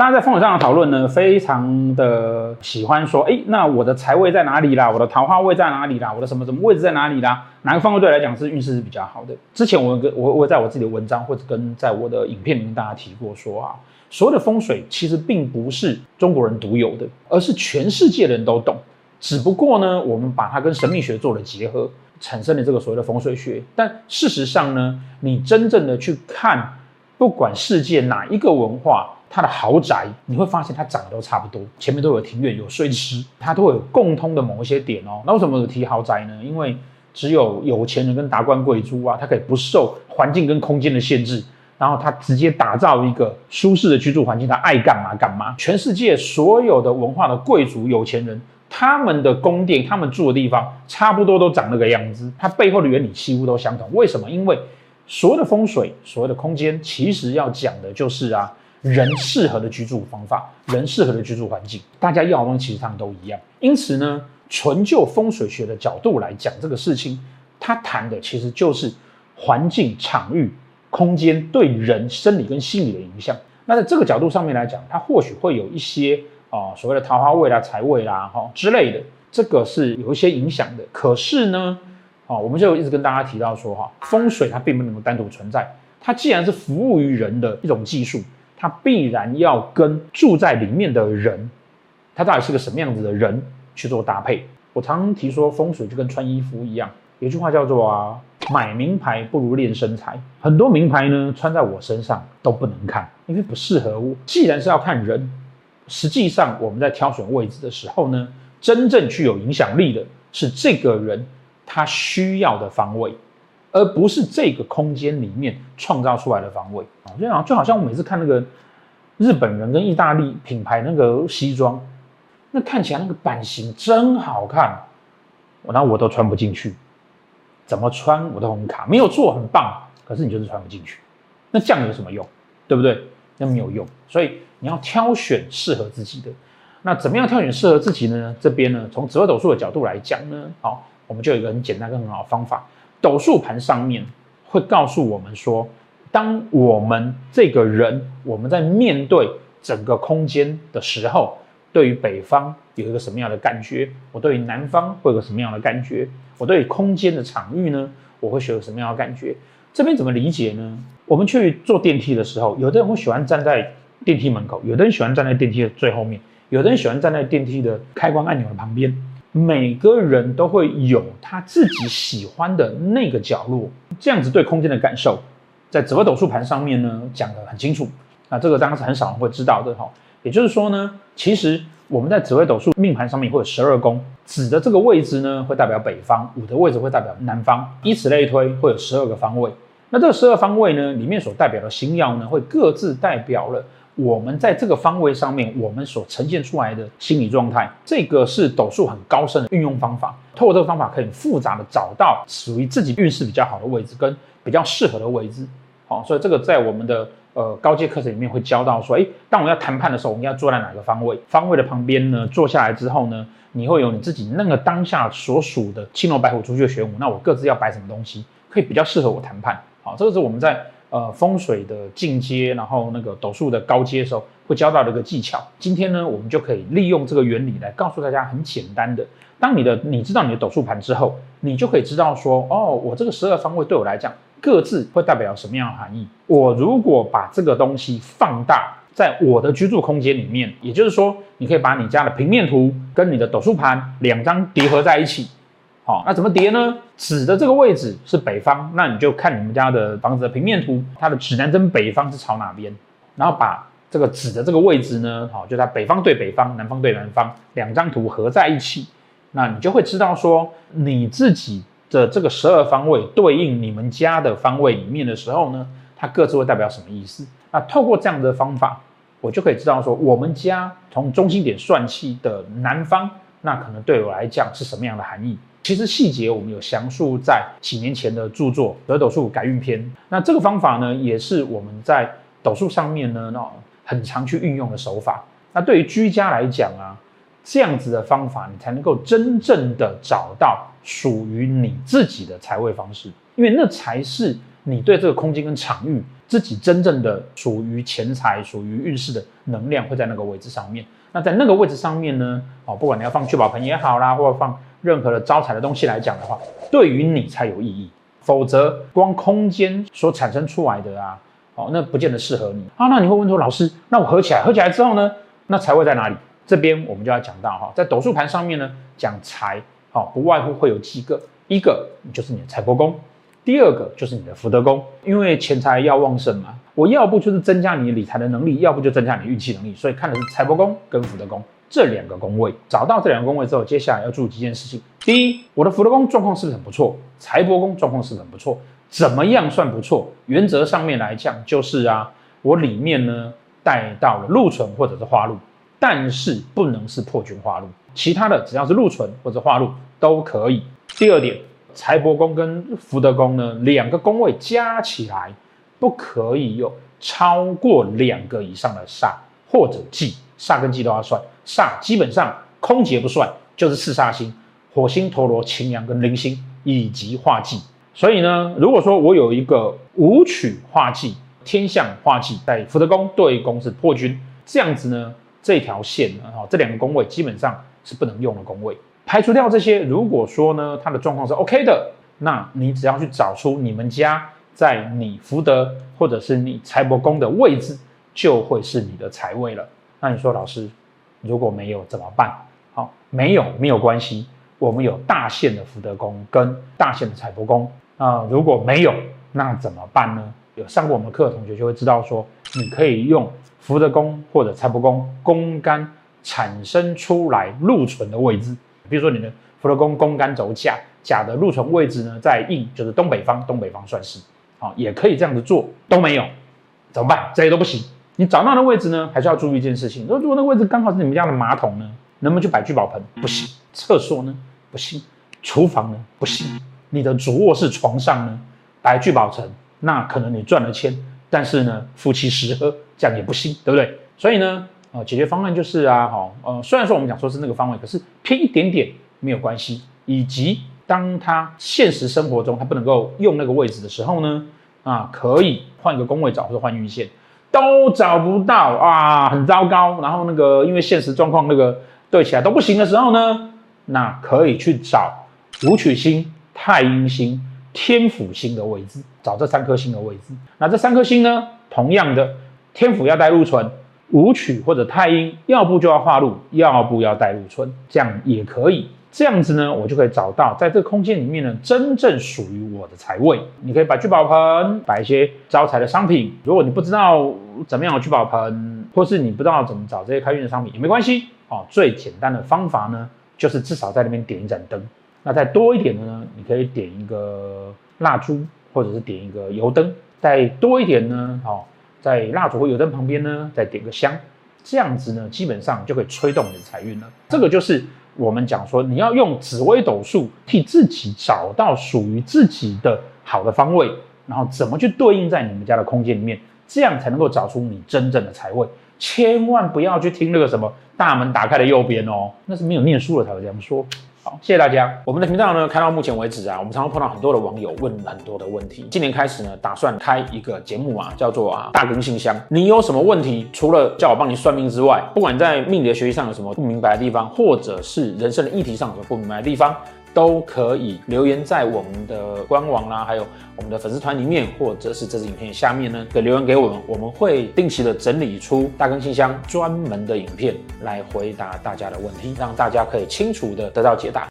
大家在风水上的讨论呢，非常的喜欢说，哎，那我的财位在哪里啦？我的桃花位在哪里啦？我的什么什么位置在哪里啦？哪个方位对来讲是运势是比较好的？之前我跟我我在我自己的文章或者跟在我的影片里面大家提过说啊，所有的风水其实并不是中国人独有的，而是全世界的人都懂。只不过呢，我们把它跟神秘学做了结合，产生了这个所谓的风水学。但事实上呢，你真正的去看，不管世界哪一个文化，它的豪宅，你会发现它长得都差不多，前面都有庭院、有水池，它都有共通的某一些点哦。那为什么有提豪宅呢？因为只有有钱人跟达官贵族啊，他可以不受环境跟空间的限制，然后他直接打造一个舒适的居住环境，他爱干嘛干嘛。全世界所有的文化的贵族、有钱人。他们的宫殿，他们住的地方，差不多都长那个样子。它背后的原理几乎都相同。为什么？因为所有的风水，所谓的空间，其实要讲的就是啊，人适合的居住方法，人适合的居住环境。大家要的东西其实他们都一样。因此呢，纯就风水学的角度来讲这个事情，它谈的其实就是环境、场域、空间对人生理跟心理的影响。那在这个角度上面来讲，它或许会有一些。哦，所谓的桃花位啦、财位啦，哈、之类的，这个是有一些影响的。可是呢，哦，我们就一直跟大家提到说，哈，风水它并不能够单独存在。它既然是服务于人的一种技术，它必然要跟住在里面的人，他到底是个什么样子的人去做搭配。我常常提说，风水就跟穿衣服一样，有句话叫做啊，买名牌不如练身材。很多名牌呢，穿在我身上都不能看，因为不适合我。既然是要看人。实际上，我们在挑选位置的时候呢，真正具有影响力的是这个人他需要的方位，而不是这个空间里面创造出来的方位啊。就好，就好像我每次看那个日本人跟意大利品牌那个西装，那看起来那个版型真好看，然后我都穿不进去，怎么穿我都很卡，没有做很棒，可是你就是穿不进去，那这样有什么用？对不对？那没有用，所以。你要挑选适合自己的，那怎么样挑选适合自己的呢？这边呢，从紫微斗数的角度来讲呢，好，我们就有一个很简单、跟很好的方法。斗数盘上面会告诉我们说，当我们这个人我们在面对整个空间的时候，对于北方有一个什么样的感觉？我对于南方会有个什么样的感觉？我对于空间的场域呢，我会有什么样的感觉？这边怎么理解呢？我们去坐电梯的时候，有的人会喜欢站在。电梯门口，有的人喜欢站在电梯的最后面，有的人喜欢站在电梯的开关按钮的旁边。每个人都会有他自己喜欢的那个角落，这样子对空间的感受，在紫微斗数盘上面呢讲得很清楚。那这个当然是很少人会知道的哈。也就是说呢，其实我们在紫微斗数命盘上面会有十二宫，子的这个位置呢会代表北方，午的位置会代表南方，以此类推，会有十二个方位。那这十二方位呢，里面所代表的星曜呢，会各自代表了。我们在这个方位上面，我们所呈现出来的心理状态，这个是斗数很高深的运用方法。透过这个方法，可以复杂的找到属于自己运势比较好的位置，跟比较适合的位置。好，所以这个在我们的呃高阶课程里面会教到说，诶，当我要谈判的时候，我们要坐在哪个方位？方位的旁边呢，坐下来之后呢，你会有你自己那个当下所属的青龙白虎朱雀玄武，那我各自要摆什么东西，可以比较适合我谈判。好，这个是我们在。呃，风水的进阶，然后那个斗数的高阶的时候，会教到这个技巧。今天呢，我们就可以利用这个原理来告诉大家很简单的：当你的你知道你的斗数盘之后，你就可以知道说，哦，我这个十二方位对我来讲，各自会代表什么样的含义。我如果把这个东西放大在我的居住空间里面，也就是说，你可以把你家的平面图跟你的斗数盘两张叠合在一起。好，那怎么叠呢？子的这个位置是北方，那你就看你们家的房子的平面图，它的指南针北方是朝哪边？然后把这个子的这个位置呢，好，就在北方对北方，南方对南方，两张图合在一起，那你就会知道说，你自己的这个十二方位对应你们家的方位里面的时候呢，它各自会代表什么意思？那透过这样的方法，我就可以知道说，我们家从中心点算起的南方，那可能对我来讲是什么样的含义？其实细节我们有详述在几年前的著作《紫微斗术改运篇》。那这个方法呢，也是我们在斗数上面呢，那很常去运用的手法。那对于居家来讲啊，这样子的方法，你才能够真正的找到属于你自己的财位方式，因为那才是你对这个空间跟场域自己真正的属于钱财、属于运势的能量会在那个位置上面。那在那个位置上面呢，哦，不管你要放聚宝盆也好啦，或者放任何的招财的东西来讲的话，对于你才有意义。否则，光空间所产生出来的啊，哦，那不见得适合你啊。那你会问说，老师，那我合起来，合起来之后呢，那财位在哪里？这边我们就要讲到哈，在斗数盘上面呢，讲财，好，不外乎会有几个，一个就是你的财帛宫。第二个就是你的福德宫，因为钱财要旺盛嘛，我要不就是增加你理财的能力，要不就增加你运气能力，所以看的是财帛宫跟福德宫这两个宫位。找到这两个宫位之后，接下来要注意几件事情。第一，我的福德宫状况是不是很不错？财帛宫状况是不是很不错？怎么样算不错？原则上面来讲，就是啊，我里面呢带到了禄存或者是化禄，但是不能是破军化禄，其他的只要是禄存或者化禄都可以。第二点。财帛宫跟福德宫呢，两个宫位加起来不可以有超过两个以上的煞或者忌，煞跟忌都要算。煞基本上空劫不算，就是四煞星：火星、陀罗、擎羊跟铃星以及化忌。所以呢，如果说我有一个武曲化忌、天象化忌，在福德宫对宫是破军，这样子呢，这条线呢，哈，这两个宫位基本上是不能用的宫位。排除掉这些，如果说呢，它的状况是 OK 的，那你只要去找出你们家在你福德或者是你财帛宫的位置，就会是你的财位了。那你说老师，如果没有怎么办？好，没有没有关系，我们有大限的福德宫跟大限的财帛宫啊。如果没有，那怎么办呢？有上过我们课的同学就会知道说，你可以用福德宫或者财帛宫宫干产生出来禄存的位置。比如说你的福德宫宫干走甲，甲的禄存位置呢在印，就是东北方，东北方算是啊，也可以这样子做，都没有怎么办？这些都不行。你找到的位置呢，还是要注意一件事情，如果那个位置刚好是你们家的马桶呢，能不能去摆聚宝盆？不行。厕所呢？不行。厨房呢？不行。你的主卧室床上呢，摆聚宝盆，那可能你赚了钱，但是呢，夫妻食喝这样也不行，对不对？所以呢。呃，解决方案就是啊，哈，呃，虽然说我们讲说是那个方位，可是偏一点点没有关系。以及当他现实生活中他不能够用那个位置的时候呢，啊，可以换一个宫位找或者换运线，都找不到啊，很糟糕。然后那个因为现实状况那个对起来都不行的时候呢，那可以去找武曲星、太阴星、天府星的位置，找这三颗星的位置。那这三颗星呢，同样的，天府要带禄存。武曲或者太阴，要不就要化禄，要不要带禄存，这样也可以。这样子呢，我就可以找到在这个空间里面呢，真正属于我的财位。你可以摆聚宝盆，摆一些招财的商品。如果你不知道怎么样的聚宝盆，或是你不知道怎么找这些开运的商品，也没关系哦。最简单的方法呢，就是至少在那边点一盏灯。那再多一点的呢，你可以点一个蜡烛，或者是点一个油灯。再多一点呢，哦。在蜡烛或油灯旁边呢，再点个香，这样子呢，基本上就可以催动你的财运了。这个就是我们讲说，你要用紫微斗数替自己找到属于自己的好的方位，然后怎么去对应在你们家的空间里面，这样才能够找出你真正的财位。千万不要去听那个什么大门打开的右边哦，那是没有念书的才会这样说。好，谢谢大家。我们的频道呢，开到目前为止啊，我们常常碰到很多的网友问很多的问题。今年开始呢，打算开一个节目啊，叫做啊大更信箱。你有什么问题，除了叫我帮你算命之外，不管在命理的学习上有什么不明白的地方，或者是人生的议题上有什么不明白的地方。都可以留言在我们的官网啦，还有我们的粉丝团里面，或者是这支影片下面呢，给留言给我们，我们会定期的整理出大更信箱专门的影片来回答大家的问题，让大家可以清楚的得到解答。